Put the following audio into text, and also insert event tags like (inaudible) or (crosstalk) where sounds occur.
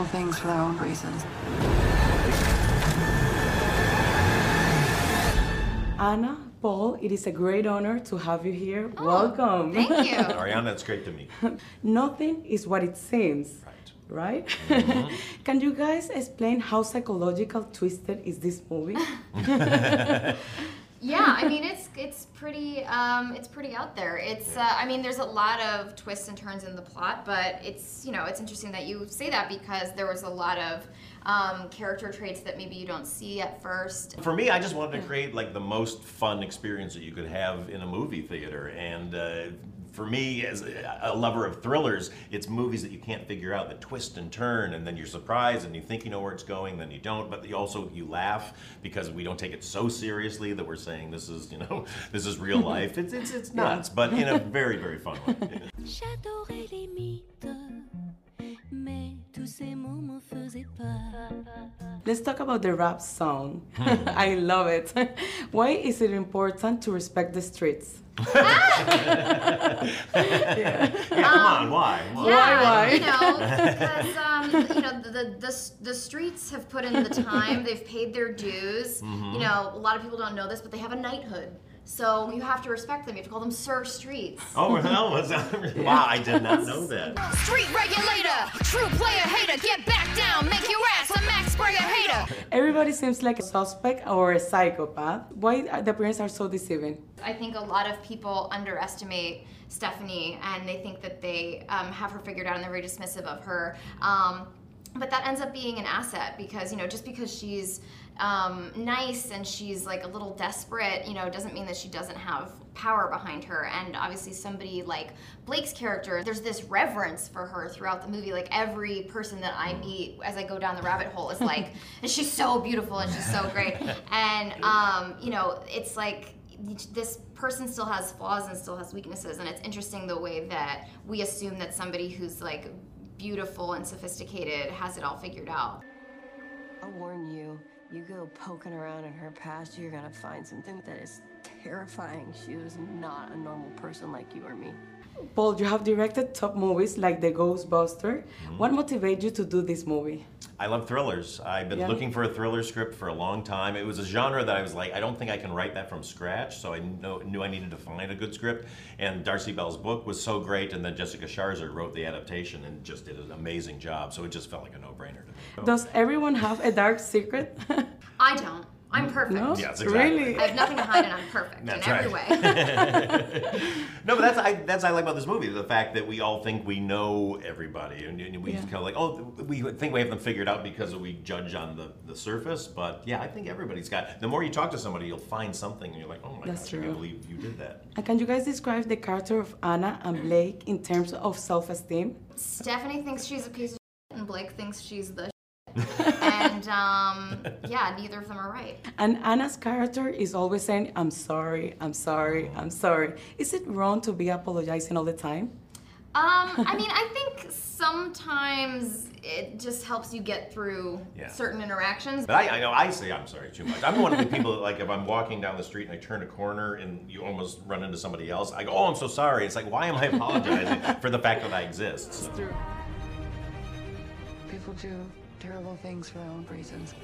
terrible things for their own reasons. Anna, Paul, it is a great honor to have you here. Oh, Welcome. Thank you. (laughs) Ariana, it's great to meet you. (laughs) Nothing is what it seems. Right? Mm-hmm. (laughs) Can you guys explain how psychological twisted is this movie? Yeah, I mean it's it's pretty um, it's pretty out there. It's uh, I mean there's a lot of twists and turns in the plot, but it's you know it's interesting that you say that because there was a lot of um, character traits that maybe you don't see at first. For me, I just wanted to create like the most fun experience that you could have in a movie theater, and uh, for me, as a lover of thrillers, it's movies that you can't figure out, that twist and turn, and then you're surprised, and you think you know where it's going, then you don't. But you also you laugh because we don't take it so seriously that we're saying this is you know (laughs) this is real (laughs) life. It's it's it's nuts, but in a very very fun way. (laughs) Let's talk about the rap song. (laughs) I love it. (laughs) Why is it important to respect the streets? (laughs) Yeah, come on, why? Why? Yeah, why? you know, because um, you know the, the the the streets have put in the time. They've paid their dues. Mm-hmm. You know, a lot of people don't know this, but they have a knighthood. So you have to respect them. You have to call them Sir Streets. Oh hell, was that? Wow, I did not know that. Street regulator, true player hater, get back down, make your a (laughs) hater. Everybody seems like a suspect or a psychopath. Why are the parents are so deceiving? I think a lot of people underestimate Stephanie and they think that they um, have her figured out and they're very dismissive of her. Um, but that ends up being an asset because, you know, just because she's um, nice and she's like a little desperate, you know, doesn't mean that she doesn't have power behind her. And obviously, somebody like Blake's character, there's this reverence for her throughout the movie. Like every person that I meet as I go down the rabbit hole is (laughs) like, and she's so beautiful and she's so great. (laughs) And, um, you know, it's like, this person still has flaws and still has weaknesses and it's interesting the way that we assume that somebody who's like beautiful and sophisticated has it all figured out I'll warn you, you go poking around in her past, you're gonna find something that is terrifying. She was not a normal person like you or me. Paul, you have directed top movies like The Ghostbuster. Mm-hmm. What motivated you to do this movie? I love thrillers. I've been Yeah. looking for a thriller script for a long time. It was a genre that I was like, I don't think I can write that from scratch, so I know, knew I needed to find a good script. And Darcey Bell's book was so great, and then Jessica Sharzer wrote the adaptation and just did an amazing job, so it just felt like a no-brainer to me. Does everyone have a dark secret? (laughs) i don't i'm perfect no? Yes, exactly. Really? i have nothing to hide and i'm perfect That's in every right. way (laughs) (laughs) No, but that's I, that's I like about this movie the fact that we all think we know everybody, and, and we Yeah. kind of like, oh, we think we have them figured out because we judge on the, the surface. But yeah, I think everybody's got. The more you talk to somebody, you'll find something, and you're like, oh my That's gosh, I true. can't believe you did that. And can you guys describe the character of Anna and Blake in terms of self-esteem? stephanie thinks she's a piece of shit and blake thinks she's the shit. And um, yeah neither of them are right And Anna's character is always saying, I'm sorry, I'm sorry, I'm sorry. Is it wrong to be apologizing all the time? Um, I mean, I think sometimes it just helps you get through Yeah. certain interactions. But I, I know I say I'm sorry too much. I'm one of the people that like if I'm walking down the street and I turn a corner and you almost run into somebody else, I go, oh, I'm so sorry. It's like, why am I apologizing (laughs) for the fact that I exist? So- People do terrible things for their own reasons.